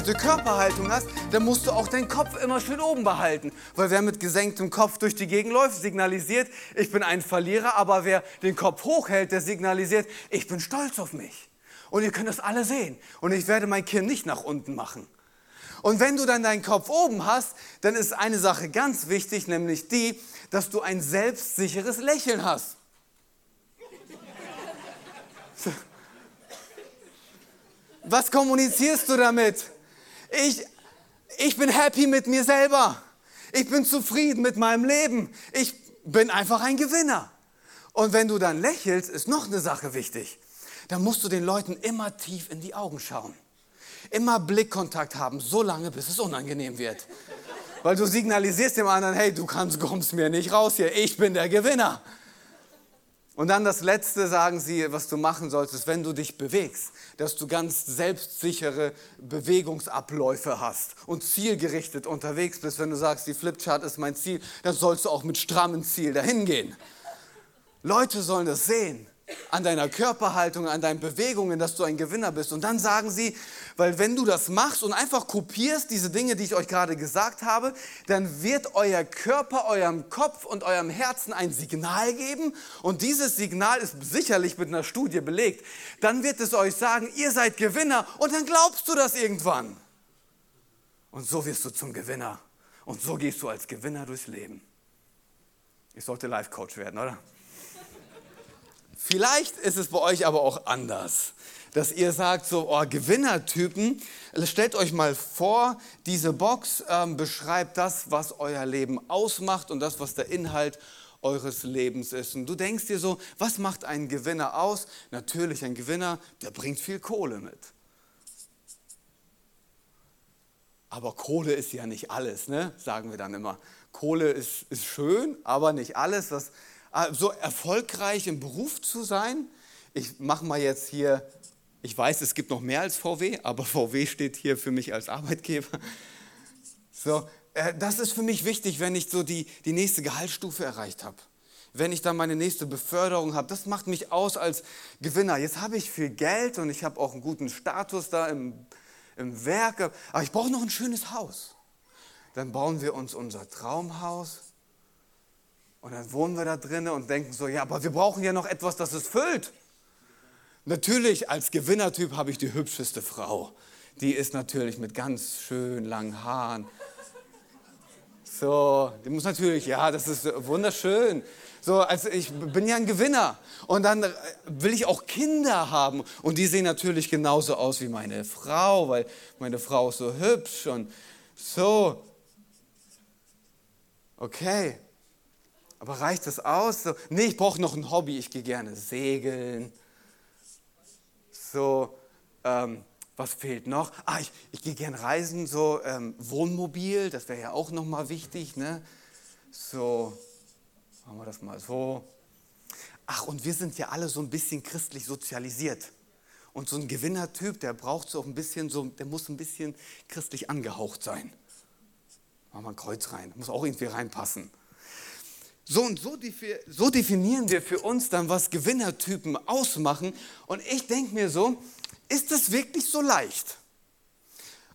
Aufgerichtete Körperhaltung hast, dann musst du auch deinen Kopf immer schön oben behalten. Weil wer mit gesenktem Kopf durch die Gegend läuft, signalisiert, ich bin ein Verlierer, aber wer den Kopf hochhält, der signalisiert, ich bin stolz auf mich. Und ihr könnt das alle sehen. Und ich werde mein Kinn nicht nach unten machen. Und wenn du dann deinen Kopf oben hast, dann ist eine Sache ganz wichtig, nämlich die, dass du ein selbstsicheres Lächeln hast. Was kommunizierst du damit? Ich, ich bin happy mit mir selber. Ich bin zufrieden mit meinem Leben. Ich bin einfach ein Gewinner. Und wenn du dann lächelst, ist noch eine Sache wichtig. Dann musst du den Leuten immer tief in die Augen schauen. Immer Blickkontakt haben, so lange, bis es unangenehm wird. Weil du signalisierst dem anderen, hey, du kannst, kommst mir nicht raus hier, ich bin der Gewinner. Und dann das Letzte sagen sie, was du machen solltest, wenn du dich bewegst, dass du ganz selbstsichere Bewegungsabläufe hast und zielgerichtet unterwegs bist. Wenn du sagst, die Flipchart ist mein Ziel, dann sollst du auch mit strammem Ziel dahin gehen. Leute sollen das sehen an deiner Körperhaltung, an deinen Bewegungen, dass du ein Gewinner bist. Und dann sagen sie, weil wenn du das machst und einfach kopierst, diese Dinge, die ich euch gerade gesagt habe, dann wird euer Körper, eurem Kopf und eurem Herzen ein Signal geben. Und dieses Signal ist sicherlich mit einer Studie belegt. Dann wird es euch sagen, ihr seid Gewinner. Und dann glaubst du das irgendwann. Und so wirst du zum Gewinner. Und so gehst du als Gewinner durchs Leben. Ich sollte Life-Coach werden, oder? Vielleicht ist es bei euch aber auch anders, dass ihr sagt, so oh, Gewinnertypen, stellt euch mal vor, diese Box ähm, beschreibt das, was euer Leben ausmacht und das, was der Inhalt eures Lebens ist. Und du denkst dir so, was macht einen Gewinner aus? Natürlich ein Gewinner, der bringt viel Kohle mit. Aber Kohle ist ja nicht alles, ne? sagen wir dann immer. Kohle ist, ist schön, aber nicht alles. Was, so erfolgreich im Beruf zu sein. Ich mache mal jetzt hier, ich weiß, es gibt noch mehr als VW, aber VW steht hier für mich als Arbeitgeber. So, äh, das ist für mich wichtig, wenn ich so die, die nächste Gehaltsstufe erreicht habe. Wenn ich dann meine nächste Beförderung habe, das macht mich aus als Gewinner. Jetzt habe ich viel Geld und ich habe auch einen guten Status da im, im Werk, aber ich brauche noch ein schönes Haus. Dann bauen wir uns unser Traumhaus und dann wohnen wir da drinnen und denken so, ja, aber wir brauchen ja noch etwas, das es füllt. Natürlich, als Gewinnertyp habe ich die hübscheste Frau. Die ist natürlich mit ganz schön langen Haaren. So, die muss natürlich, ja, das ist wunderschön. So, also ich bin ja ein Gewinner. Und dann will ich auch Kinder haben. Und die sehen natürlich genauso aus wie meine Frau, weil meine Frau ist so hübsch und so. Okay, aber reicht das aus? So, nee, ich brauche noch ein Hobby. Ich gehe gerne segeln. So, ähm, was fehlt noch? Ah, ich, ich gehe gerne reisen. So, ähm, Wohnmobil, das wäre ja auch nochmal wichtig. Ne? So, machen wir das mal so. Ach, und wir sind ja alle so ein bisschen christlich sozialisiert. Und so ein Gewinnertyp, der braucht so ein bisschen, so, der muss ein bisschen christlich angehaucht sein. Machen wir ein Kreuz rein, muss auch irgendwie reinpassen. So und so, so definieren wir für uns dann, was Gewinnertypen ausmachen. Und ich denke mir so, ist das wirklich so leicht?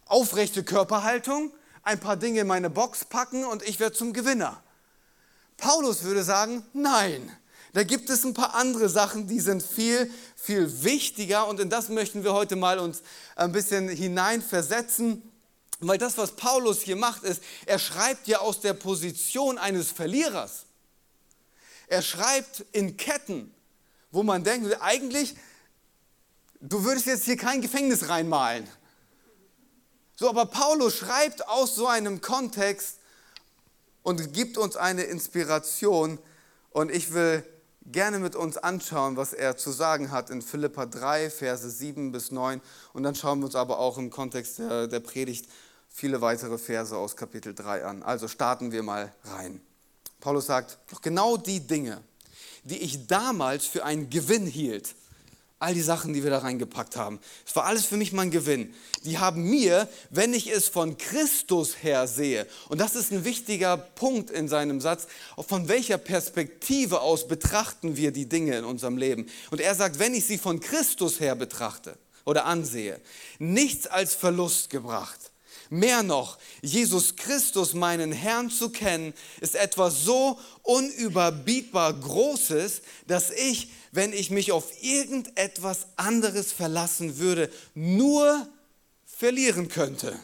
Aufrechte Körperhaltung, ein paar Dinge in meine Box packen und ich werde zum Gewinner. Paulus würde sagen, nein. Da gibt es ein paar andere Sachen, die sind viel, viel wichtiger und in das möchten wir heute mal uns ein bisschen hineinversetzen. Weil das, was Paulus hier macht, ist, er schreibt ja aus der Position eines Verlierers. Er schreibt in Ketten, wo man denkt, eigentlich, du würdest jetzt hier kein Gefängnis reinmalen. So, aber Paulus schreibt aus so einem Kontext und gibt uns eine Inspiration. Und ich will gerne mit uns anschauen, was er zu sagen hat in Philippa 3, Verse 7 bis 9. Und dann schauen wir uns aber auch im Kontext der, der Predigt viele weitere Verse aus Kapitel 3 an. Also starten wir mal rein. Paulus sagt, doch genau die Dinge, die ich damals für einen Gewinn hielt. All die Sachen, die wir da reingepackt haben. Es war alles für mich mein Gewinn. Die haben mir, wenn ich es von Christus her sehe, und das ist ein wichtiger Punkt in seinem Satz, von welcher Perspektive aus betrachten wir die Dinge in unserem Leben. Und er sagt, wenn ich sie von Christus her betrachte oder ansehe, nichts als Verlust gebracht. Mehr noch, Jesus Christus, meinen Herrn zu kennen, ist etwas so unüberbietbar Großes, dass ich, wenn ich mich auf irgendetwas anderes verlassen würde, nur verlieren könnte.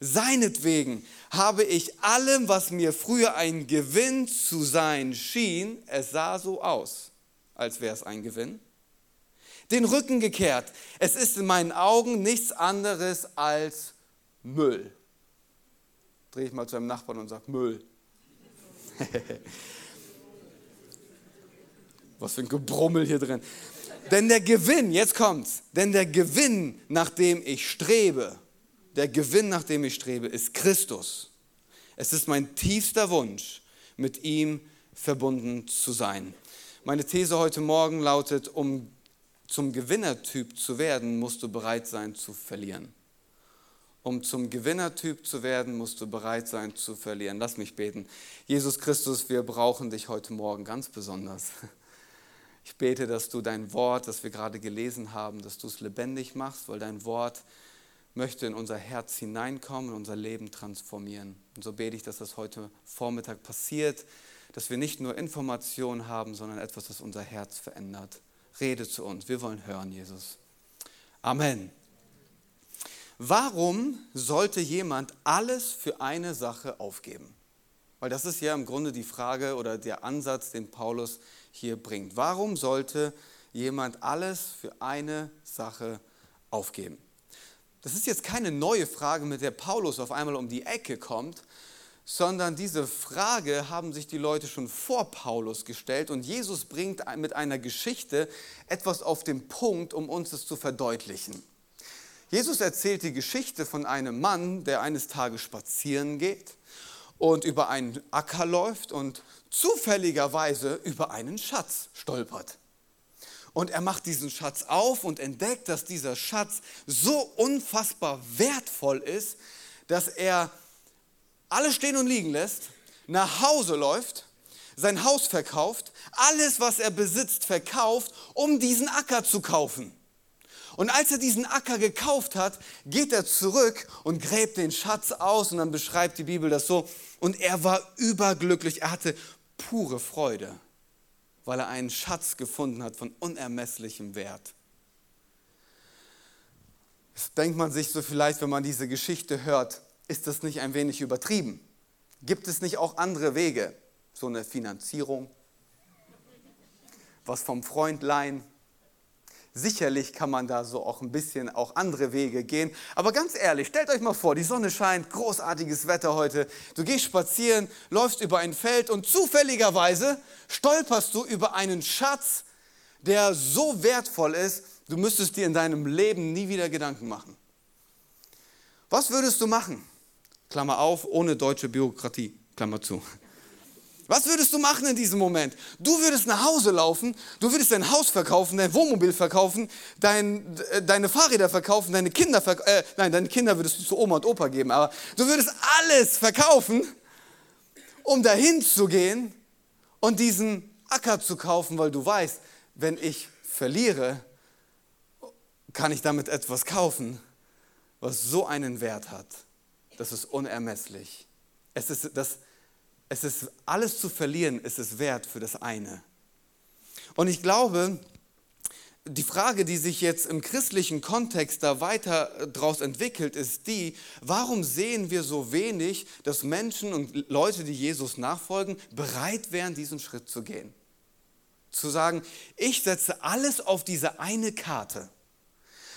Seinetwegen habe ich allem, was mir früher ein Gewinn zu sein schien, es sah so aus, als wäre es ein Gewinn, den Rücken gekehrt. Es ist in meinen Augen nichts anderes als Müll. Drehe ich mal zu einem Nachbarn und sage Müll. Was für ein Gebrummel hier drin. Denn der Gewinn, jetzt kommt's, denn der Gewinn, nach dem ich strebe, der Gewinn, nach dem ich strebe, ist Christus. Es ist mein tiefster Wunsch, mit ihm verbunden zu sein. Meine These heute Morgen lautet, um zum Gewinnertyp zu werden, musst du bereit sein zu verlieren. Um zum Gewinnertyp zu werden, musst du bereit sein zu verlieren. Lass mich beten. Jesus Christus, wir brauchen dich heute Morgen ganz besonders. Ich bete, dass du dein Wort, das wir gerade gelesen haben, dass du es lebendig machst, weil dein Wort möchte in unser Herz hineinkommen und unser Leben transformieren. Und so bete ich, dass das heute Vormittag passiert, dass wir nicht nur Informationen haben, sondern etwas, das unser Herz verändert. Rede zu uns. Wir wollen hören, Jesus. Amen. Warum sollte jemand alles für eine Sache aufgeben? Weil das ist ja im Grunde die Frage oder der Ansatz, den Paulus hier bringt. Warum sollte jemand alles für eine Sache aufgeben? Das ist jetzt keine neue Frage, mit der Paulus auf einmal um die Ecke kommt, sondern diese Frage haben sich die Leute schon vor Paulus gestellt und Jesus bringt mit einer Geschichte etwas auf den Punkt, um uns es zu verdeutlichen. Jesus erzählt die Geschichte von einem Mann, der eines Tages spazieren geht und über einen Acker läuft und zufälligerweise über einen Schatz stolpert. Und er macht diesen Schatz auf und entdeckt, dass dieser Schatz so unfassbar wertvoll ist, dass er alles stehen und liegen lässt, nach Hause läuft, sein Haus verkauft, alles, was er besitzt, verkauft, um diesen Acker zu kaufen. Und als er diesen Acker gekauft hat, geht er zurück und gräbt den Schatz aus und dann beschreibt die Bibel das so. Und er war überglücklich, er hatte pure Freude, weil er einen Schatz gefunden hat von unermesslichem Wert. Das denkt man sich so vielleicht, wenn man diese Geschichte hört, ist das nicht ein wenig übertrieben? Gibt es nicht auch andere Wege? So eine Finanzierung, was vom Freund leihen, Sicherlich kann man da so auch ein bisschen auch andere Wege gehen. Aber ganz ehrlich, stellt euch mal vor, die Sonne scheint, großartiges Wetter heute. Du gehst spazieren, läufst über ein Feld und zufälligerweise stolperst du über einen Schatz, der so wertvoll ist, du müsstest dir in deinem Leben nie wieder Gedanken machen. Was würdest du machen? Klammer auf, ohne deutsche Bürokratie, Klammer zu. Was würdest du machen in diesem Moment? Du würdest nach Hause laufen, du würdest dein Haus verkaufen, dein Wohnmobil verkaufen, dein, äh, deine Fahrräder verkaufen, deine Kinder verkaufen, äh, nein, deine Kinder würdest du zu Oma und Opa geben, aber du würdest alles verkaufen, um dahin zu gehen und diesen Acker zu kaufen, weil du weißt, wenn ich verliere, kann ich damit etwas kaufen, was so einen Wert hat. Das ist unermesslich. Es ist das es ist alles zu verlieren, ist es wert für das eine. Und ich glaube, die Frage, die sich jetzt im christlichen Kontext da weiter daraus entwickelt, ist die, warum sehen wir so wenig, dass Menschen und Leute, die Jesus nachfolgen, bereit wären, diesen Schritt zu gehen? Zu sagen, ich setze alles auf diese eine Karte.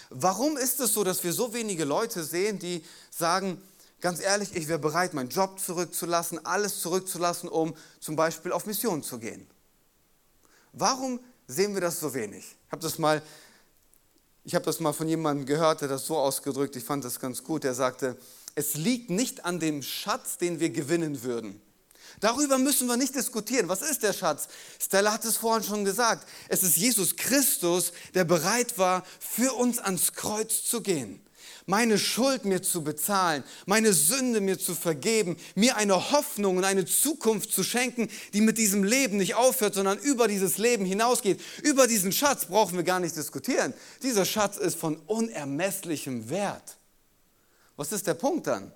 Warum ist es so, dass wir so wenige Leute sehen, die sagen, ganz ehrlich, ich wäre bereit, meinen Job zurückzulassen, alles zurückzulassen, um zum Beispiel auf Mission zu gehen. Warum sehen wir das so wenig? Ich habe das mal, das mal von jemandem gehört, der das so ausgedrückt, ich fand das ganz gut, der sagte, es liegt nicht an dem Schatz, den wir gewinnen würden, Darüber müssen wir nicht diskutieren. Was ist der Schatz? Stella hat es vorhin schon gesagt. Es ist Jesus Christus, der bereit war, für uns ans Kreuz zu gehen meine Schuld mir zu bezahlen, meine Sünde mir zu vergeben, mir eine Hoffnung und eine Zukunft zu schenken, die mit diesem Leben nicht aufhört, sondern über dieses Leben hinausgeht. Über diesen Schatz brauchen wir gar nicht diskutieren. Dieser Schatz ist von unermesslichem Wert. Was ist der Punkt dann?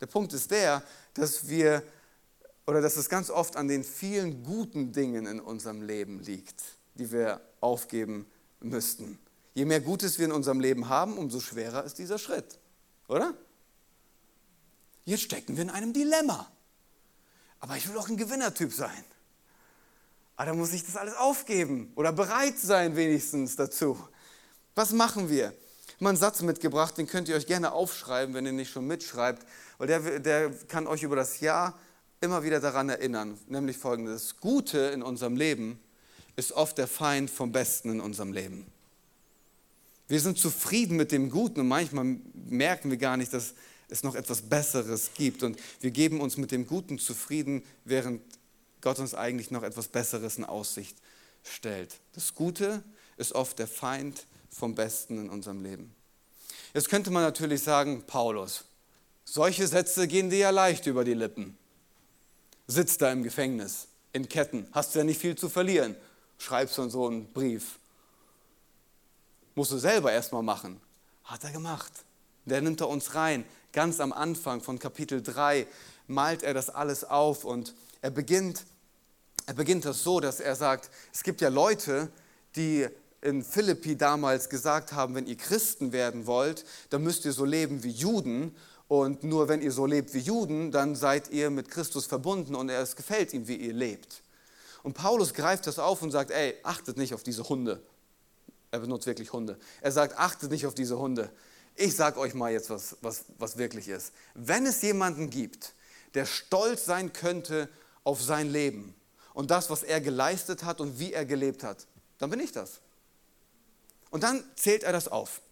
Der Punkt ist der, dass wir oder dass es ganz oft an den vielen guten Dingen in unserem Leben liegt, die wir aufgeben müssten. Je mehr Gutes wir in unserem Leben haben, umso schwerer ist dieser Schritt. Oder? Jetzt stecken wir in einem Dilemma. Aber ich will auch ein Gewinnertyp sein. Aber da muss ich das alles aufgeben oder bereit sein wenigstens dazu. Was machen wir? Ich habe einen Satz mitgebracht, den könnt ihr euch gerne aufschreiben, wenn ihr nicht schon mitschreibt, weil der, der kann euch über das Jahr immer wieder daran erinnern, nämlich folgendes. Das Gute in unserem Leben ist oft der Feind vom Besten in unserem Leben. Wir sind zufrieden mit dem Guten und manchmal merken wir gar nicht, dass es noch etwas Besseres gibt. Und wir geben uns mit dem Guten zufrieden, während Gott uns eigentlich noch etwas Besseres in Aussicht stellt. Das Gute ist oft der Feind vom Besten in unserem Leben. Jetzt könnte man natürlich sagen, Paulus, solche Sätze gehen dir ja leicht über die Lippen. Sitzt da im Gefängnis, in Ketten, hast du ja nicht viel zu verlieren. Schreibst du so einen Brief. Musst du selber erstmal machen. Hat er gemacht. Der nimmt er uns rein. Ganz am Anfang von Kapitel 3 malt er das alles auf und er beginnt, er beginnt das so, dass er sagt, es gibt ja Leute, die in Philippi damals gesagt haben, wenn ihr Christen werden wollt, dann müsst ihr so leben wie Juden und nur wenn ihr so lebt wie Juden, dann seid ihr mit Christus verbunden und es gefällt ihm, wie ihr lebt. Und Paulus greift das auf und sagt, ey, achtet nicht auf diese Hunde. Er benutzt wirklich Hunde. Er sagt, achtet nicht auf diese Hunde. Ich sage euch mal jetzt, was, was, was wirklich ist. Wenn es jemanden gibt, der stolz sein könnte auf sein Leben und das, was er geleistet hat und wie er gelebt hat, dann bin ich das. Und dann zählt er das auf.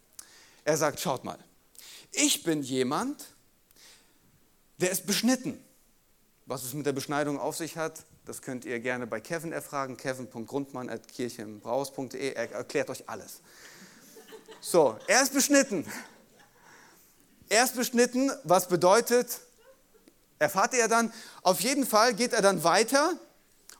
Er sagt, schaut mal, ich bin jemand, der ist beschnitten. Was es mit der Beschneidung auf sich hat, das könnt ihr gerne bei Kevin erfragen, kevin.grundmann.kirchenbraus.de. Er erklärt euch alles. So, er ist beschnitten. Er ist beschnitten, was bedeutet, erfahrt ihr dann, auf jeden Fall geht er dann weiter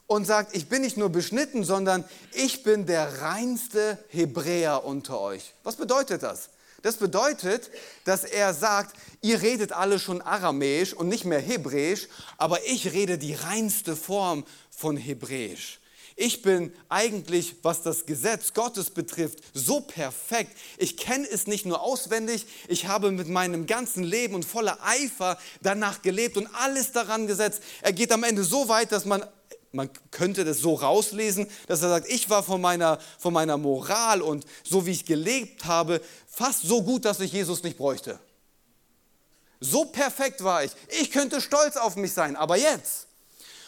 und sagt, ich bin nicht nur beschnitten, sondern ich bin der reinste Hebräer unter euch. Was bedeutet das? Das bedeutet, dass er sagt, ihr redet alle schon aramäisch und nicht mehr hebräisch, aber ich rede die reinste Form von hebräisch. Ich bin eigentlich, was das Gesetz Gottes betrifft, so perfekt. Ich kenne es nicht nur auswendig, ich habe mit meinem ganzen Leben und voller Eifer danach gelebt und alles daran gesetzt. Er geht am Ende so weit, dass man man könnte das so rauslesen, dass er sagt, ich war von meiner, von meiner Moral und so wie ich gelebt habe, fast so gut, dass ich Jesus nicht bräuchte. So perfekt war ich. Ich könnte stolz auf mich sein. Aber jetzt,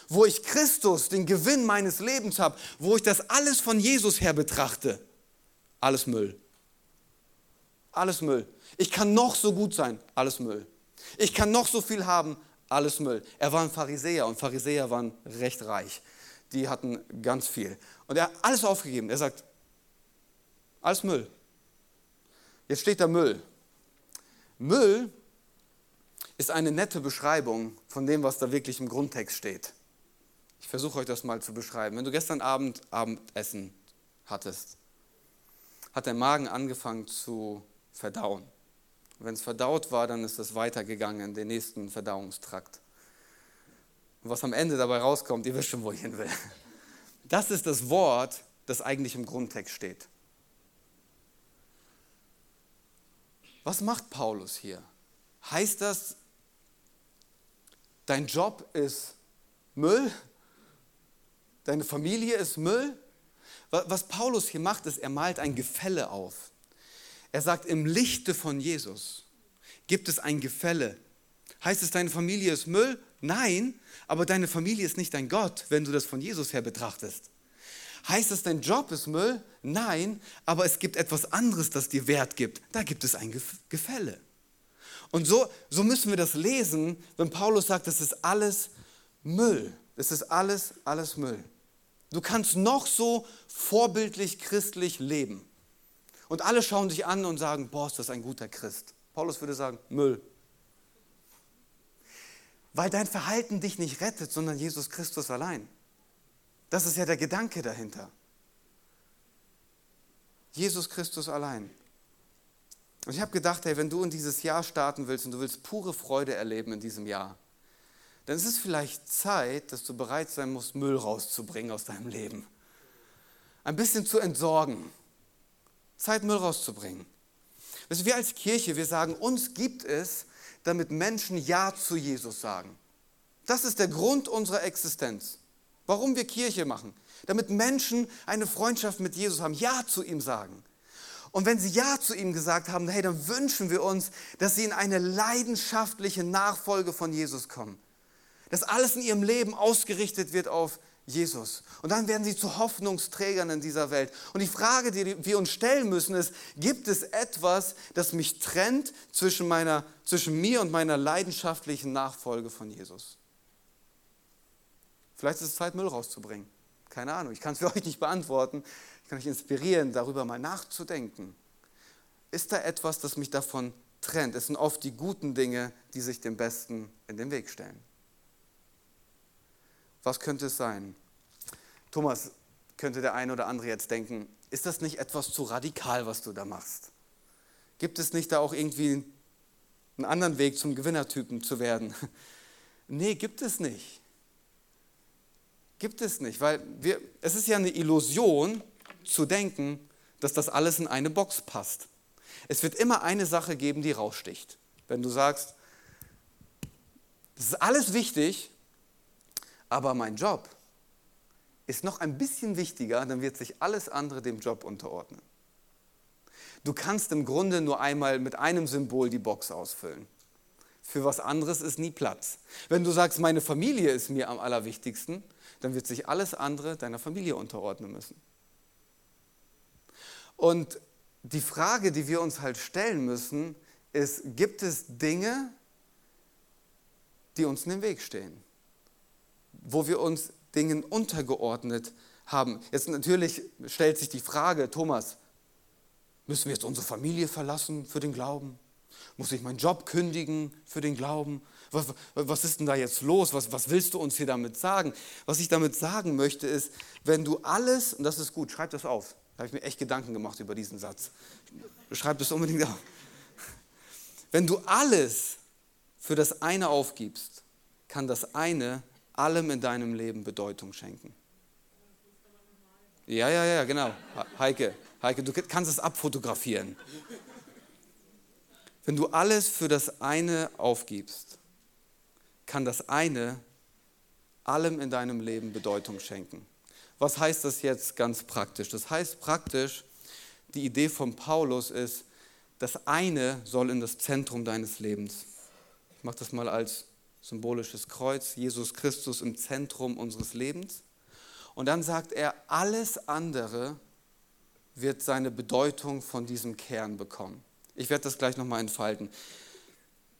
wo ich Christus, den Gewinn meines Lebens habe, wo ich das alles von Jesus her betrachte, alles Müll. Alles Müll. Ich kann noch so gut sein, alles Müll. Ich kann noch so viel haben, alles Müll. Er war ein Pharisäer und Pharisäer waren recht reich. Die hatten ganz viel. Und er hat alles aufgegeben. Er sagt, alles Müll. Jetzt steht da Müll. Müll ist eine nette Beschreibung von dem, was da wirklich im Grundtext steht. Ich versuche euch das mal zu beschreiben. Wenn du gestern Abend Abendessen hattest, hat der Magen angefangen zu verdauen. Wenn es verdaut war, dann ist es weitergegangen in den nächsten Verdauungstrakt. Und was am Ende dabei rauskommt, ihr wisst schon, wo ich hin will. Das ist das Wort, das eigentlich im Grundtext steht. Was macht Paulus hier? Heißt das, dein Job ist Müll? Deine Familie ist Müll? Was Paulus hier macht, ist, er malt ein Gefälle auf. Er sagt, im Lichte von Jesus gibt es ein Gefälle. Heißt es, deine Familie ist Müll? Nein, aber deine Familie ist nicht dein Gott, wenn du das von Jesus her betrachtest. Heißt es, dein Job ist Müll? Nein, aber es gibt etwas anderes, das dir Wert gibt. Da gibt es ein Gefälle. Und so, so müssen wir das lesen, wenn Paulus sagt, das ist alles Müll. Es ist alles, alles Müll. Du kannst noch so vorbildlich christlich leben. Und alle schauen dich an und sagen, boah, ist das ein guter Christ. Paulus würde sagen, Müll. Weil dein Verhalten dich nicht rettet, sondern Jesus Christus allein. Das ist ja der Gedanke dahinter. Jesus Christus allein. Und ich habe gedacht, hey, wenn du in dieses Jahr starten willst und du willst pure Freude erleben in diesem Jahr, dann ist es vielleicht Zeit, dass du bereit sein musst, Müll rauszubringen aus deinem Leben. Ein bisschen zu entsorgen. Zeit, Müll rauszubringen. Wir als Kirche, wir sagen, uns gibt es, damit Menschen Ja zu Jesus sagen. Das ist der Grund unserer Existenz. Warum wir Kirche machen. Damit Menschen eine Freundschaft mit Jesus haben, Ja zu ihm sagen. Und wenn sie Ja zu ihm gesagt haben, hey, dann wünschen wir uns, dass sie in eine leidenschaftliche Nachfolge von Jesus kommen. Dass alles in ihrem Leben ausgerichtet wird auf Jesus. Und dann werden sie zu Hoffnungsträgern in dieser Welt. Und die Frage, die wir uns stellen müssen, ist, gibt es etwas, das mich trennt zwischen, meiner, zwischen mir und meiner leidenschaftlichen Nachfolge von Jesus? Vielleicht ist es Zeit, Müll rauszubringen. Keine Ahnung, ich kann es für euch nicht beantworten. Ich kann euch inspirieren, darüber mal nachzudenken. Ist da etwas, das mich davon trennt? Es sind oft die guten Dinge, die sich dem Besten in den Weg stellen. Was könnte es sein? Thomas, könnte der eine oder andere jetzt denken, ist das nicht etwas zu radikal, was du da machst? Gibt es nicht da auch irgendwie einen anderen Weg zum Gewinnertypen zu werden? Nee, gibt es nicht. Gibt es nicht, weil wir, es ist ja eine Illusion zu denken, dass das alles in eine Box passt. Es wird immer eine Sache geben, die raussticht. Wenn du sagst, das ist alles wichtig, aber mein Job ist noch ein bisschen wichtiger, dann wird sich alles andere dem Job unterordnen. Du kannst im Grunde nur einmal mit einem Symbol die Box ausfüllen. Für was anderes ist nie Platz. Wenn du sagst, meine Familie ist mir am allerwichtigsten, dann wird sich alles andere deiner Familie unterordnen müssen. Und die Frage, die wir uns halt stellen müssen, ist, gibt es Dinge, die uns in den Weg stehen? Wo wir uns Dingen untergeordnet haben. Jetzt natürlich stellt sich die Frage, Thomas, müssen wir jetzt unsere Familie verlassen für den Glauben? Muss ich meinen Job kündigen für den Glauben? Was, was ist denn da jetzt los? Was, was willst du uns hier damit sagen? Was ich damit sagen möchte ist, wenn du alles, und das ist gut, schreib das auf. Da habe ich mir echt Gedanken gemacht über diesen Satz. Schreib das unbedingt auf. Wenn du alles für das eine aufgibst, kann das eine allem in deinem Leben Bedeutung schenken. Ja, ja, ja, genau. Heike, Heike, du kannst es abfotografieren. Wenn du alles für das eine aufgibst, kann das eine allem in deinem Leben Bedeutung schenken. Was heißt das jetzt ganz praktisch? Das heißt praktisch, die Idee von Paulus ist, das eine soll in das Zentrum deines Lebens. Ich mache das mal als symbolisches Kreuz, Jesus Christus im Zentrum unseres Lebens. Und dann sagt er, alles andere wird seine Bedeutung von diesem Kern bekommen. Ich werde das gleich nochmal entfalten.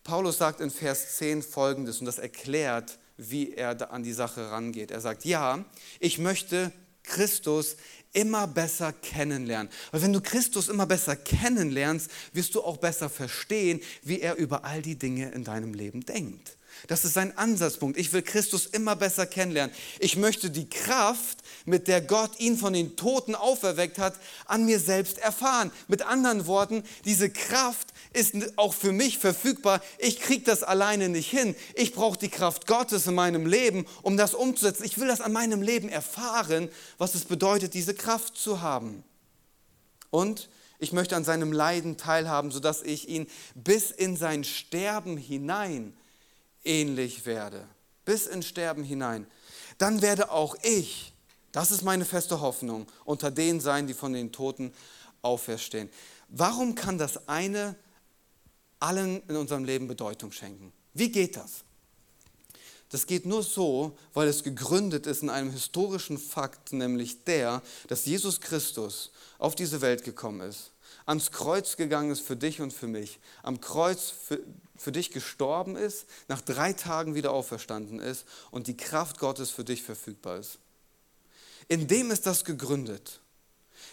Paulus sagt in Vers 10 folgendes und das erklärt, wie er an die Sache rangeht. Er sagt, ja, ich möchte Christus immer besser kennenlernen. Weil wenn du Christus immer besser kennenlernst, wirst du auch besser verstehen, wie er über all die Dinge in deinem Leben denkt. Das ist sein Ansatzpunkt. Ich will Christus immer besser kennenlernen. Ich möchte die Kraft, mit der Gott ihn von den Toten auferweckt hat, an mir selbst erfahren. Mit anderen Worten, diese Kraft ist auch für mich verfügbar. Ich kriege das alleine nicht hin. Ich brauche die Kraft Gottes in meinem Leben, um das umzusetzen. Ich will das an meinem Leben erfahren, was es bedeutet, diese Kraft zu haben. Und ich möchte an seinem Leiden teilhaben, sodass ich ihn bis in sein Sterben hinein ähnlich werde, bis ins Sterben hinein, dann werde auch ich, das ist meine feste Hoffnung, unter denen sein, die von den Toten auferstehen. Warum kann das eine allen in unserem Leben Bedeutung schenken? Wie geht das? Das geht nur so, weil es gegründet ist in einem historischen Fakt, nämlich der, dass Jesus Christus auf diese Welt gekommen ist, ans Kreuz gegangen ist für dich und für mich, am Kreuz für, für dich gestorben ist, nach drei Tagen wieder auferstanden ist und die Kraft Gottes für dich verfügbar ist. In dem ist das gegründet.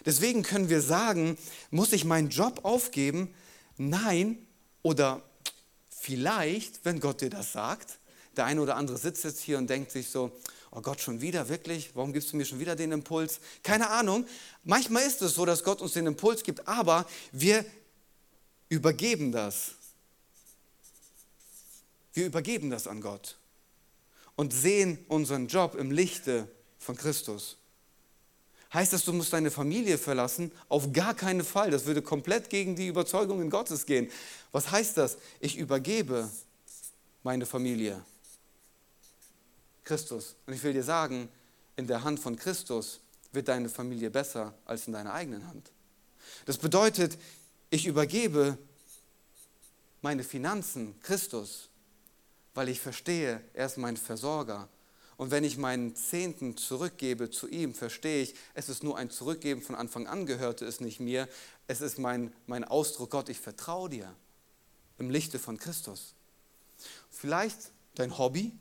Deswegen können wir sagen, muss ich meinen Job aufgeben? Nein, oder vielleicht, wenn Gott dir das sagt, der eine oder andere sitzt jetzt hier und denkt sich so, oh Gott, schon wieder, wirklich? Warum gibst du mir schon wieder den Impuls? Keine Ahnung. Manchmal ist es so, dass Gott uns den Impuls gibt, aber wir übergeben das. Wir übergeben das an Gott und sehen unseren Job im Lichte von Christus. Heißt das, du musst deine Familie verlassen? Auf gar keinen Fall. Das würde komplett gegen die Überzeugungen Gottes gehen. Was heißt das? Ich übergebe meine Familie. Christus. Und ich will dir sagen, in der Hand von Christus wird deine Familie besser als in deiner eigenen Hand. Das bedeutet, ich übergebe meine Finanzen Christus, weil ich verstehe, er ist mein Versorger und wenn ich meinen Zehnten zurückgebe zu ihm, verstehe ich, es ist nur ein Zurückgeben, von Anfang an gehörte es nicht mir. Es ist mein, mein Ausdruck, Gott, ich vertraue dir im Lichte von Christus. Vielleicht dein Hobby,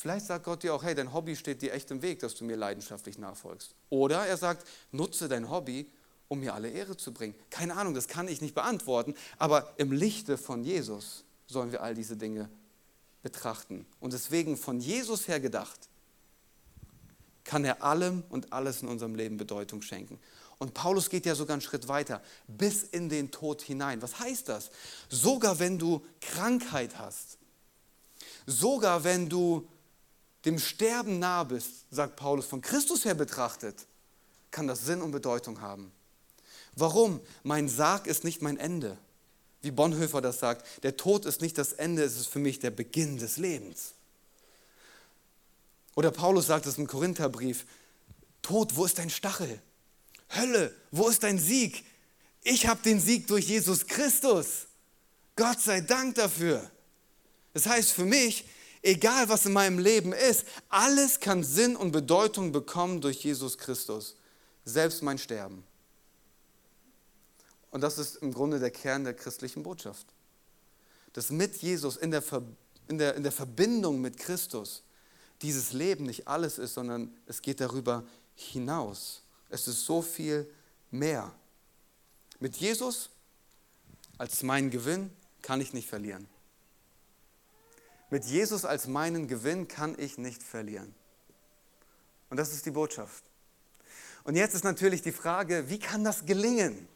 vielleicht sagt Gott dir auch, hey, dein Hobby steht dir echt im Weg, dass du mir leidenschaftlich nachfolgst. Oder er sagt, nutze dein Hobby, um mir alle Ehre zu bringen. Keine Ahnung, das kann ich nicht beantworten, aber im Lichte von Jesus sollen wir all diese Dinge betrachten. Und deswegen von Jesus her gedacht, kann er allem und alles in unserem Leben Bedeutung schenken. Und Paulus geht ja sogar einen Schritt weiter, bis in den Tod hinein. Was heißt das? Sogar wenn du Krankheit hast, sogar wenn du dem Sterben nah bist, sagt Paulus, von Christus her betrachtet, kann das Sinn und Bedeutung haben. Warum? Mein Sarg ist nicht mein Ende wie Bonhoeffer das sagt, der Tod ist nicht das Ende, es ist für mich der Beginn des Lebens. Oder Paulus sagt es im Korintherbrief, Tod, wo ist dein Stachel? Hölle, wo ist dein Sieg? Ich habe den Sieg durch Jesus Christus. Gott sei Dank dafür. Das heißt für mich, egal was in meinem Leben ist, alles kann Sinn und Bedeutung bekommen durch Jesus Christus. Selbst mein Sterben. Und das ist im Grunde der Kern der christlichen Botschaft. Dass mit Jesus in der, Ver in der, in der Verbindung mit Christus dieses Leben nicht alles ist, sondern es geht darüber hinaus. Es ist so viel mehr. Mit Jesus als mein Gewinn kann ich nicht verlieren. Mit Jesus als meinen Gewinn kann ich nicht verlieren. Und das ist die Botschaft. Und jetzt ist natürlich die Frage, wie kann das gelingen?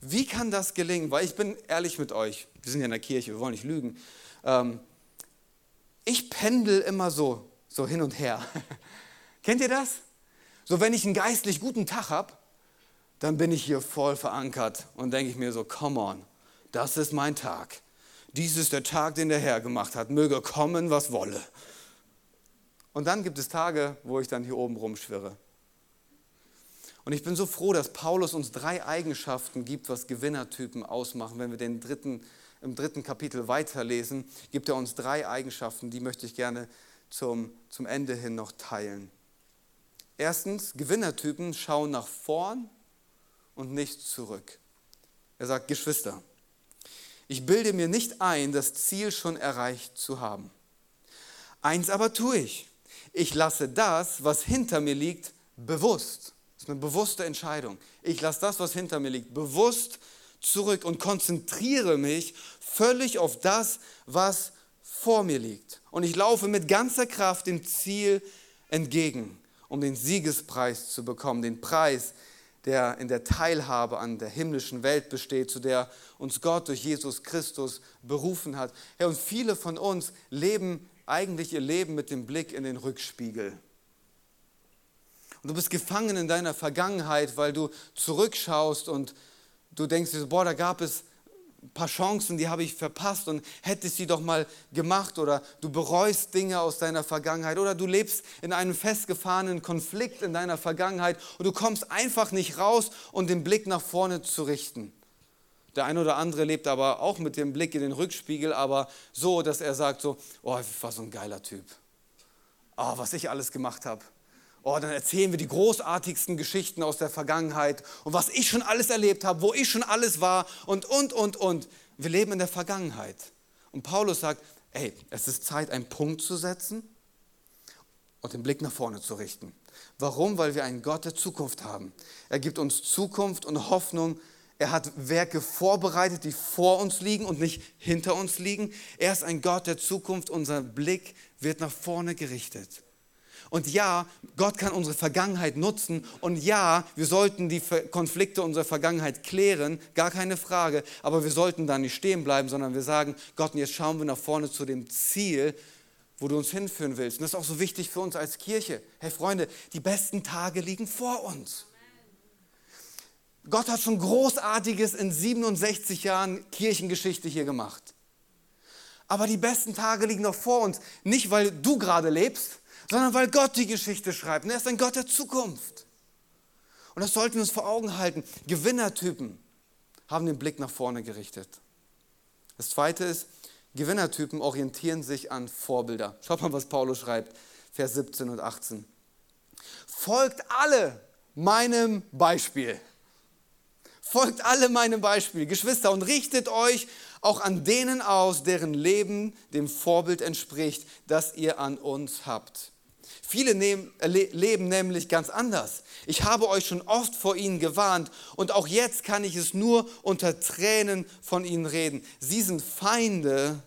Wie kann das gelingen? Weil ich bin ehrlich mit euch, wir sind ja in der Kirche, wir wollen nicht lügen. Ähm, ich pendel immer so, so hin und her. Kennt ihr das? So, wenn ich einen geistlich guten Tag habe, dann bin ich hier voll verankert und denke ich mir so, come on, das ist mein Tag. Dies ist der Tag, den der Herr gemacht hat. Möge kommen, was wolle. Und dann gibt es Tage, wo ich dann hier oben rumschwirre. Und ich bin so froh, dass Paulus uns drei Eigenschaften gibt, was Gewinnertypen ausmachen. Wenn wir den dritten, im dritten Kapitel weiterlesen, gibt er uns drei Eigenschaften, die möchte ich gerne zum, zum Ende hin noch teilen. Erstens, Gewinnertypen schauen nach vorn und nicht zurück. Er sagt, Geschwister, ich bilde mir nicht ein, das Ziel schon erreicht zu haben. Eins aber tue ich. Ich lasse das, was hinter mir liegt, bewusst das ist eine bewusste Entscheidung. Ich lasse das, was hinter mir liegt, bewusst zurück und konzentriere mich völlig auf das, was vor mir liegt. Und ich laufe mit ganzer Kraft dem Ziel entgegen, um den Siegespreis zu bekommen, den Preis, der in der Teilhabe an der himmlischen Welt besteht, zu der uns Gott durch Jesus Christus berufen hat. Herr, und viele von uns leben eigentlich ihr Leben mit dem Blick in den Rückspiegel. Und du bist gefangen in deiner Vergangenheit, weil du zurückschaust und du denkst boah, da gab es paar Chancen, die habe ich verpasst und hätte ich sie doch mal gemacht oder du bereust Dinge aus deiner Vergangenheit oder du lebst in einem festgefahrenen Konflikt in deiner Vergangenheit und du kommst einfach nicht raus und den Blick nach vorne zu richten. Der eine oder andere lebt aber auch mit dem Blick in den Rückspiegel, aber so, dass er sagt so, oh, ich war so ein geiler Typ. Oh, was ich alles gemacht habe Oh, dann erzählen wir die großartigsten Geschichten aus der Vergangenheit und was ich schon alles erlebt habe, wo ich schon alles war und, und, und, und. Wir leben in der Vergangenheit. Und Paulus sagt, ey, es ist Zeit, einen Punkt zu setzen und den Blick nach vorne zu richten. Warum? Weil wir einen Gott der Zukunft haben. Er gibt uns Zukunft und Hoffnung. Er hat Werke vorbereitet, die vor uns liegen und nicht hinter uns liegen. Er ist ein Gott der Zukunft. Unser Blick wird nach vorne gerichtet. Und ja, Gott kann unsere Vergangenheit nutzen. Und ja, wir sollten die Konflikte unserer Vergangenheit klären, gar keine Frage. Aber wir sollten da nicht stehen bleiben, sondern wir sagen, Gott, und jetzt schauen wir nach vorne zu dem Ziel, wo du uns hinführen willst. Und das ist auch so wichtig für uns als Kirche. Hey Freunde, die besten Tage liegen vor uns. Gott hat schon Großartiges in 67 Jahren Kirchengeschichte hier gemacht. Aber die besten Tage liegen noch vor uns. Nicht, weil du gerade lebst, sondern weil Gott die Geschichte schreibt. Und er ist ein Gott der Zukunft. Und das sollten wir uns vor Augen halten. Gewinnertypen haben den Blick nach vorne gerichtet. Das zweite ist, Gewinnertypen orientieren sich an Vorbilder. Schaut mal, was Paulus schreibt, Vers 17 und 18. Folgt alle meinem Beispiel. Folgt alle meinem Beispiel, Geschwister, und richtet euch auch an denen aus, deren Leben dem Vorbild entspricht, das ihr an uns habt. Viele nehmen, äh, leben nämlich ganz anders. Ich habe euch schon oft vor ihnen gewarnt und auch jetzt kann ich es nur unter Tränen von ihnen reden. Sie sind Feinde,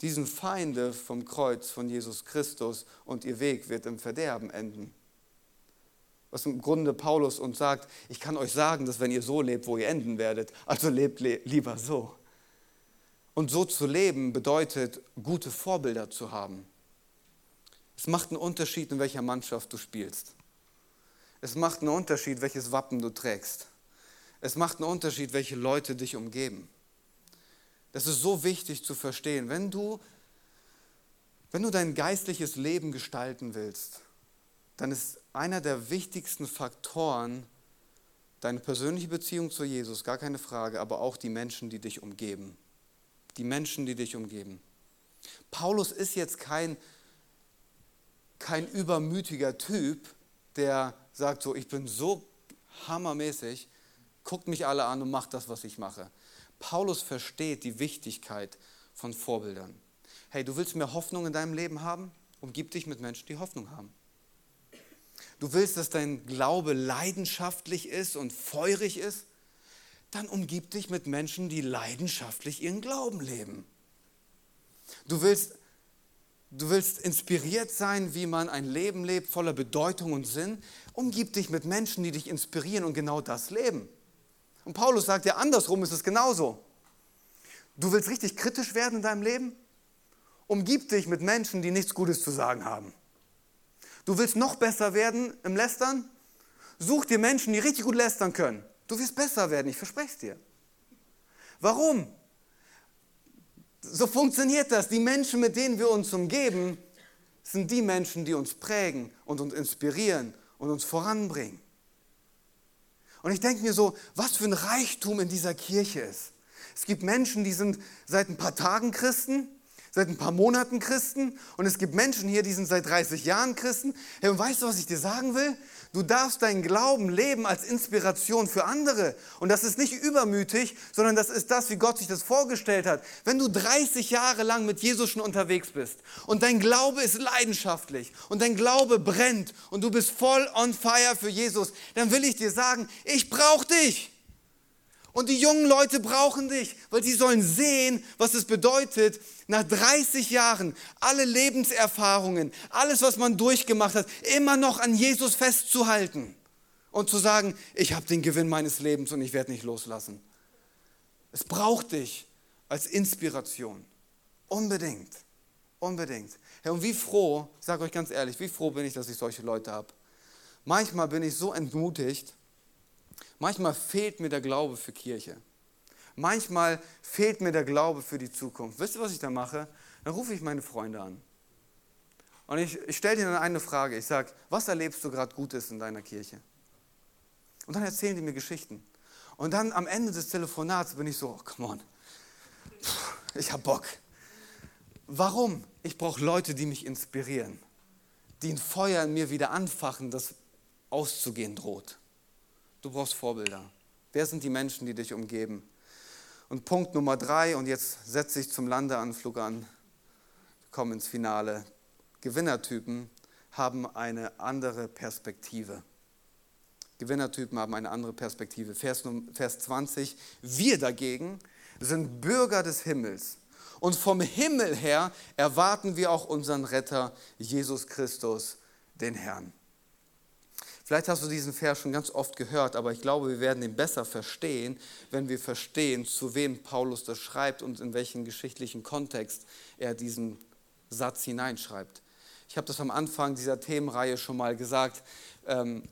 die sind Feinde vom Kreuz von Jesus Christus und ihr Weg wird im Verderben enden. Was im Grunde Paulus uns sagt, ich kann euch sagen, dass wenn ihr so lebt, wo ihr enden werdet, also lebt lieber so. Und so zu leben bedeutet, gute Vorbilder zu haben. Es macht einen Unterschied, in welcher Mannschaft du spielst. Es macht einen Unterschied, welches Wappen du trägst. Es macht einen Unterschied, welche Leute dich umgeben. Das ist so wichtig zu verstehen. Wenn du, wenn du dein geistliches Leben gestalten willst, dann ist einer der wichtigsten Faktoren deine persönliche Beziehung zu Jesus, gar keine Frage, aber auch die Menschen, die dich umgeben. Die Menschen, die dich umgeben. Paulus ist jetzt kein kein übermütiger Typ, der sagt so, ich bin so hammermäßig, guckt mich alle an und macht das, was ich mache. Paulus versteht die Wichtigkeit von Vorbildern. Hey, du willst mehr Hoffnung in deinem Leben haben? Umgib dich mit Menschen, die Hoffnung haben. Du willst, dass dein Glaube leidenschaftlich ist und feurig ist? Dann umgib dich mit Menschen, die leidenschaftlich ihren Glauben leben. Du willst Du willst inspiriert sein, wie man ein Leben lebt, voller Bedeutung und Sinn. Umgib dich mit Menschen, die dich inspirieren und genau das leben. Und Paulus sagt ja, andersrum ist es genauso. Du willst richtig kritisch werden in deinem Leben? Umgib dich mit Menschen, die nichts Gutes zu sagen haben. Du willst noch besser werden im Lästern? Such dir Menschen, die richtig gut lästern können. Du wirst besser werden, ich verspreche es dir. Warum? So funktioniert das. Die Menschen, mit denen wir uns umgeben, sind die Menschen, die uns prägen und uns inspirieren und uns voranbringen. Und ich denke mir so, was für ein Reichtum in dieser Kirche ist. Es gibt Menschen, die sind seit ein paar Tagen Christen, seit ein paar Monaten Christen und es gibt Menschen hier, die sind seit 30 Jahren Christen. Hey, und weißt du, was ich dir sagen will? Du darfst deinen Glauben leben als Inspiration für andere. Und das ist nicht übermütig, sondern das ist das, wie Gott sich das vorgestellt hat. Wenn du 30 Jahre lang mit Jesus schon unterwegs bist und dein Glaube ist leidenschaftlich und dein Glaube brennt und du bist voll on fire für Jesus, dann will ich dir sagen, ich brauche dich. Und die jungen Leute brauchen dich, weil sie sollen sehen, was es bedeutet, nach 30 Jahren alle Lebenserfahrungen, alles, was man durchgemacht hat, immer noch an Jesus festzuhalten und zu sagen, ich habe den Gewinn meines Lebens und ich werde nicht loslassen. Es braucht dich als Inspiration. Unbedingt. Unbedingt. Ja, und wie froh, ich sage euch ganz ehrlich, wie froh bin ich, dass ich solche Leute habe. Manchmal bin ich so entmutigt, Manchmal fehlt mir der Glaube für Kirche. Manchmal fehlt mir der Glaube für die Zukunft. Wisst ihr, was ich da mache? Dann rufe ich meine Freunde an. Und ich, ich stelle ihnen eine Frage. Ich sage, was erlebst du gerade Gutes in deiner Kirche? Und dann erzählen die mir Geschichten. Und dann am Ende des Telefonats bin ich so, oh, come on, ich habe Bock. Warum? Ich brauche Leute, die mich inspirieren. die ein Feuer in mir wieder anfachen, das auszugehen droht. Du brauchst Vorbilder. Wer sind die Menschen, die dich umgeben? Und Punkt Nummer drei, und jetzt setze ich zum Landeanflug an, wir kommen ins Finale. Gewinnertypen haben eine andere Perspektive. Gewinnertypen haben eine andere Perspektive. Vers, Vers 20, wir dagegen sind Bürger des Himmels. Und vom Himmel her erwarten wir auch unseren Retter, Jesus Christus, den Herrn. Vielleicht hast du diesen Vers schon ganz oft gehört, aber ich glaube, wir werden ihn besser verstehen, wenn wir verstehen, zu wem Paulus das schreibt und in welchen geschichtlichen Kontext er diesen Satz hineinschreibt. Ich habe das am Anfang dieser Themenreihe schon mal gesagt. Ähm,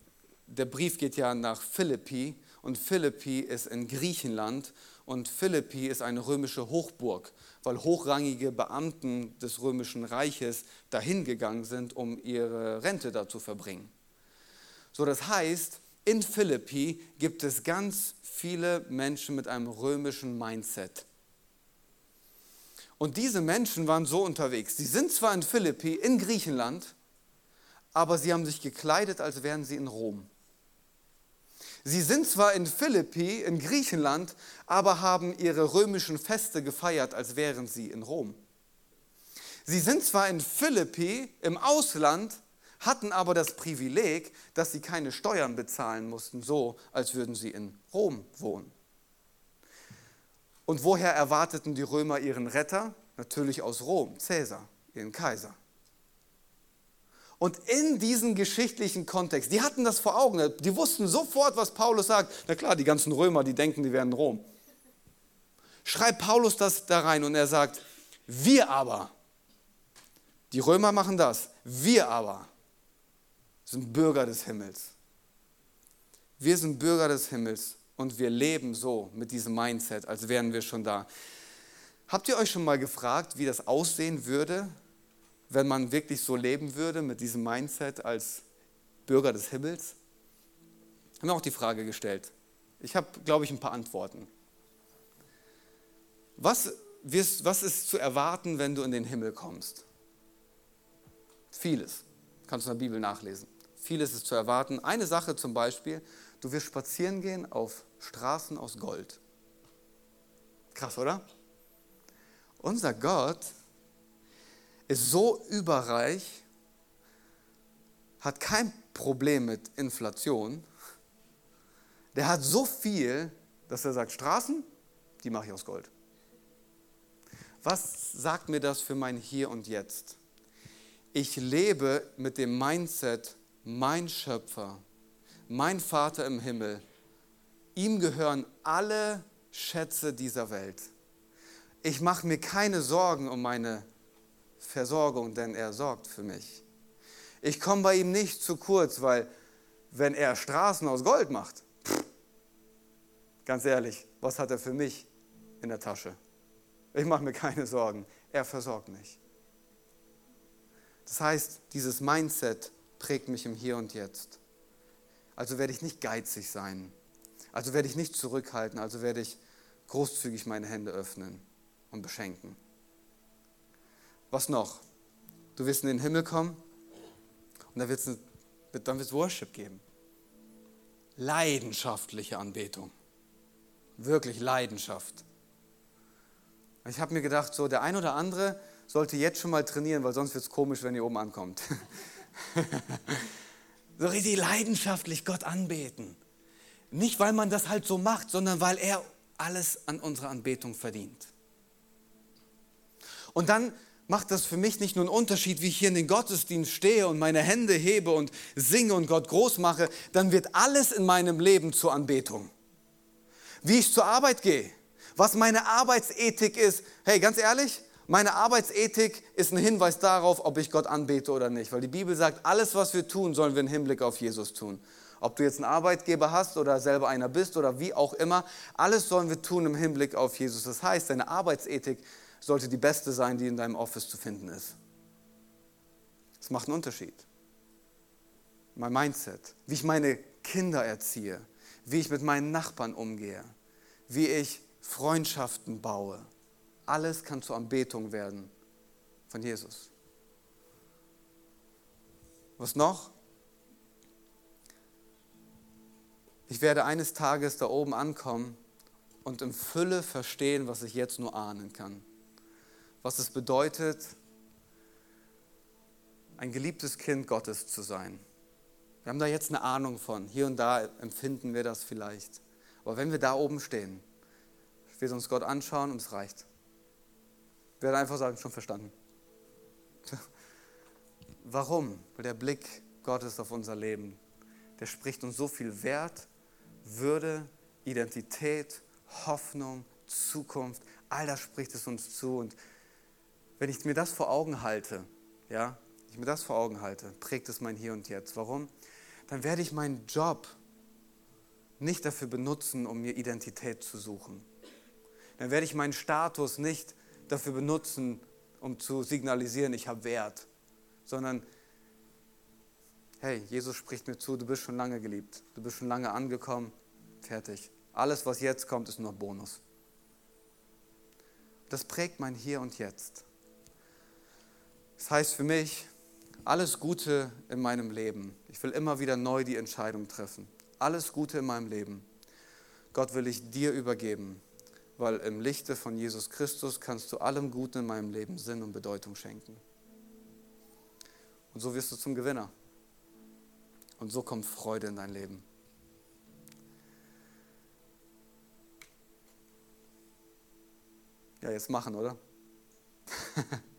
der Brief geht ja nach Philippi und Philippi ist in Griechenland und Philippi ist eine römische Hochburg, weil hochrangige Beamten des römischen Reiches dahin gegangen sind, um ihre Rente da zu verbringen. So, das heißt, in Philippi gibt es ganz viele Menschen mit einem römischen Mindset. Und diese Menschen waren so unterwegs. Sie sind zwar in Philippi, in Griechenland, aber sie haben sich gekleidet, als wären sie in Rom. Sie sind zwar in Philippi, in Griechenland, aber haben ihre römischen Feste gefeiert, als wären sie in Rom. Sie sind zwar in Philippi, im Ausland, hatten aber das Privileg, dass sie keine Steuern bezahlen mussten, so als würden sie in Rom wohnen. Und woher erwarteten die Römer ihren Retter? Natürlich aus Rom, Cäsar, ihren Kaiser. Und in diesem geschichtlichen Kontext, die hatten das vor Augen, die wussten sofort, was Paulus sagt. Na klar, die ganzen Römer, die denken, die wären Rom. Schreibt Paulus das da rein und er sagt, wir aber, die Römer machen das, wir aber sind Bürger des Himmels. Wir sind Bürger des Himmels und wir leben so mit diesem Mindset, als wären wir schon da. Habt ihr euch schon mal gefragt, wie das aussehen würde, wenn man wirklich so leben würde mit diesem Mindset als Bürger des Himmels? Haben wir auch die Frage gestellt. Ich habe, glaube ich, ein paar Antworten. Was, was ist zu erwarten, wenn du in den Himmel kommst? Vieles. Kannst du in der Bibel nachlesen. Vieles ist zu erwarten. Eine Sache zum Beispiel, du wirst spazieren gehen auf Straßen aus Gold. Krass, oder? Unser Gott ist so überreich, hat kein Problem mit Inflation. Der hat so viel, dass er sagt, Straßen, die mache ich aus Gold. Was sagt mir das für mein Hier und Jetzt? Ich lebe mit dem Mindset, mein Schöpfer, mein Vater im Himmel, ihm gehören alle Schätze dieser Welt. Ich mache mir keine Sorgen um meine Versorgung, denn er sorgt für mich. Ich komme bei ihm nicht zu kurz, weil wenn er Straßen aus Gold macht, ganz ehrlich, was hat er für mich in der Tasche? Ich mache mir keine Sorgen, er versorgt mich. Das heißt, dieses Mindset prägt mich im Hier und Jetzt. Also werde ich nicht geizig sein, also werde ich nicht zurückhalten, also werde ich großzügig meine Hände öffnen und beschenken. Was noch? Du wirst in den Himmel kommen und dann wird es dann wird's Worship geben. Leidenschaftliche Anbetung. Wirklich Leidenschaft. Ich habe mir gedacht, so der ein oder andere sollte jetzt schon mal trainieren, weil sonst wird es komisch, wenn ihr oben ankommt. so richtig leidenschaftlich Gott anbeten. Nicht, weil man das halt so macht, sondern weil er alles an unserer Anbetung verdient. Und dann macht das für mich nicht nur einen Unterschied, wie ich hier in den Gottesdienst stehe und meine Hände hebe und singe und Gott groß mache, dann wird alles in meinem Leben zur Anbetung. Wie ich zur Arbeit gehe, was meine Arbeitsethik ist. Hey, ganz ehrlich, meine Arbeitsethik ist ein Hinweis darauf, ob ich Gott anbete oder nicht. Weil die Bibel sagt, alles, was wir tun, sollen wir im Hinblick auf Jesus tun. Ob du jetzt einen Arbeitgeber hast oder selber einer bist oder wie auch immer, alles sollen wir tun im Hinblick auf Jesus. Das heißt, deine Arbeitsethik sollte die beste sein, die in deinem Office zu finden ist. Das macht einen Unterschied. Mein Mindset, wie ich meine Kinder erziehe, wie ich mit meinen Nachbarn umgehe, wie ich Freundschaften baue. Alles kann zur Anbetung werden von Jesus. Was noch? Ich werde eines Tages da oben ankommen und in Fülle verstehen, was ich jetzt nur ahnen kann. Was es bedeutet, ein geliebtes Kind Gottes zu sein. Wir haben da jetzt eine Ahnung von. Hier und da empfinden wir das vielleicht. Aber wenn wir da oben stehen, wird uns Gott anschauen und es reicht. Wir werden einfach sagen, schon verstanden. Warum? Weil der Blick Gottes auf unser Leben, der spricht uns so viel Wert, Würde, Identität, Hoffnung, Zukunft, all das spricht es uns zu. Und wenn ich mir das vor Augen halte, ja, ich mir das vor Augen halte, prägt es mein Hier und Jetzt. Warum? Dann werde ich meinen Job nicht dafür benutzen, um mir Identität zu suchen. Dann werde ich meinen Status nicht dafür benutzen, um zu signalisieren, ich habe Wert, sondern hey, Jesus spricht mir zu, du bist schon lange geliebt, du bist schon lange angekommen, fertig. Alles, was jetzt kommt, ist nur Bonus. Das prägt mein Hier und Jetzt. Das heißt für mich, alles Gute in meinem Leben. Ich will immer wieder neu die Entscheidung treffen. Alles Gute in meinem Leben. Gott will ich dir übergeben, weil im Lichte von Jesus Christus kannst du allem Guten in meinem Leben Sinn und Bedeutung schenken. Und so wirst du zum Gewinner. Und so kommt Freude in dein Leben. Ja, jetzt machen, oder?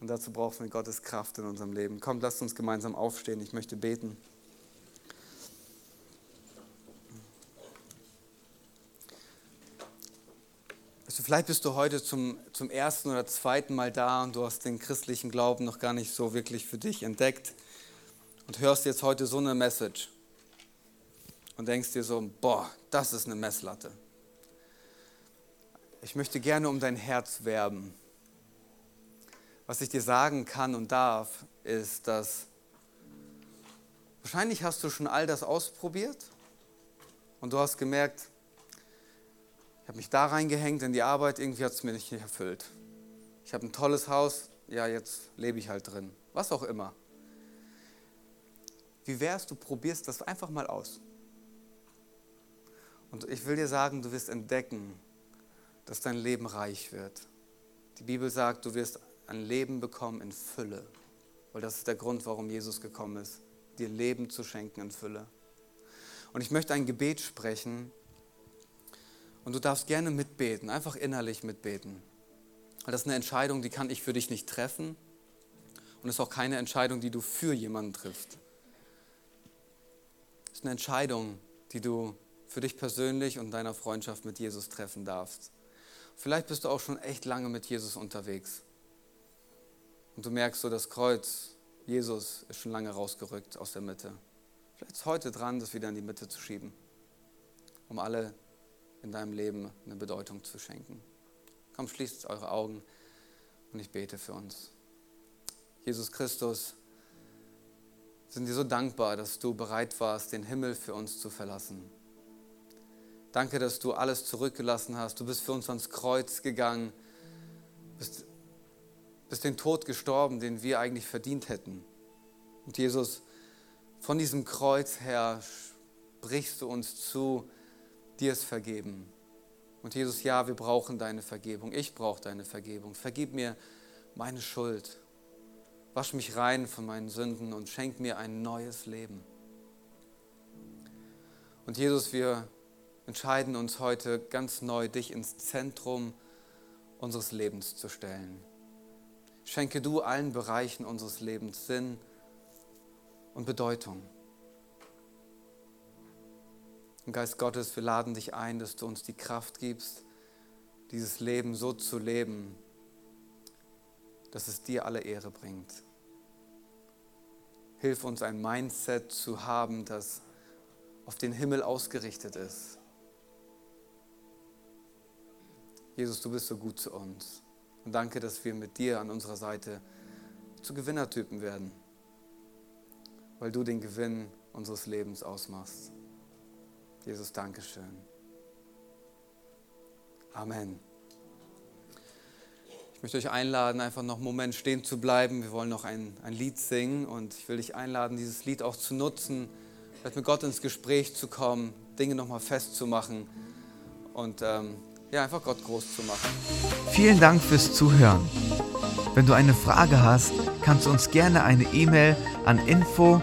Und dazu brauchen wir Gottes Kraft in unserem Leben. Kommt, lasst uns gemeinsam aufstehen. Ich möchte beten. Also vielleicht bist du heute zum, zum ersten oder zweiten Mal da und du hast den christlichen Glauben noch gar nicht so wirklich für dich entdeckt und hörst jetzt heute so eine Message und denkst dir so, boah, das ist eine Messlatte. Ich möchte gerne um dein Herz werben. Was ich dir sagen kann und darf, ist, dass wahrscheinlich hast du schon all das ausprobiert und du hast gemerkt, ich habe mich da reingehängt in die Arbeit, irgendwie hat es mir nicht erfüllt. Ich habe ein tolles Haus, ja, jetzt lebe ich halt drin. Was auch immer. Wie wär's, du probierst das einfach mal aus. Und ich will dir sagen, du wirst entdecken, dass dein Leben reich wird. Die Bibel sagt, du wirst ein Leben bekommen in Fülle. Weil das ist der Grund, warum Jesus gekommen ist, dir Leben zu schenken in Fülle. Und ich möchte ein Gebet sprechen und du darfst gerne mitbeten, einfach innerlich mitbeten. Weil das ist eine Entscheidung, die kann ich für dich nicht treffen und es ist auch keine Entscheidung, die du für jemanden triffst. Es ist eine Entscheidung, die du für dich persönlich und deiner Freundschaft mit Jesus treffen darfst. Vielleicht bist du auch schon echt lange mit Jesus unterwegs. Und du merkst so, das Kreuz, Jesus, ist schon lange rausgerückt aus der Mitte. Vielleicht ist heute dran, das wieder in die Mitte zu schieben, um alle in deinem Leben eine Bedeutung zu schenken. Komm, schließt eure Augen und ich bete für uns. Jesus Christus, sind dir so dankbar, dass du bereit warst, den Himmel für uns zu verlassen. Danke, dass du alles zurückgelassen hast. Du bist für uns ans Kreuz gegangen, bist, bist den Tod gestorben, den wir eigentlich verdient hätten. Und Jesus, von diesem Kreuz her sprichst du uns zu, dir es vergeben. Und Jesus, ja, wir brauchen deine Vergebung. Ich brauche deine Vergebung. Vergib mir meine Schuld. Wasch mich rein von meinen Sünden und schenk mir ein neues Leben. Und Jesus, wir entscheiden uns heute ganz neu, dich ins Zentrum unseres Lebens zu stellen. Schenke du allen Bereichen unseres Lebens Sinn und Bedeutung. Und Geist Gottes, wir laden dich ein, dass du uns die Kraft gibst, dieses Leben so zu leben, dass es dir alle Ehre bringt. Hilf uns ein Mindset zu haben, das auf den Himmel ausgerichtet ist Jesus, du bist so gut zu uns. Und danke, dass wir mit dir an unserer Seite zu Gewinnertypen werden, weil du den Gewinn unseres Lebens ausmachst. Jesus, danke schön. Amen. Ich möchte euch einladen, einfach noch einen Moment stehen zu bleiben. Wir wollen noch ein, ein Lied singen und ich will dich einladen, dieses Lied auch zu nutzen, mit Gott ins Gespräch zu kommen, Dinge nochmal festzumachen und ähm, ja, einfach Gott groß zu machen. Vielen Dank fürs Zuhören. Wenn du eine Frage hast, kannst du uns gerne eine E-Mail an info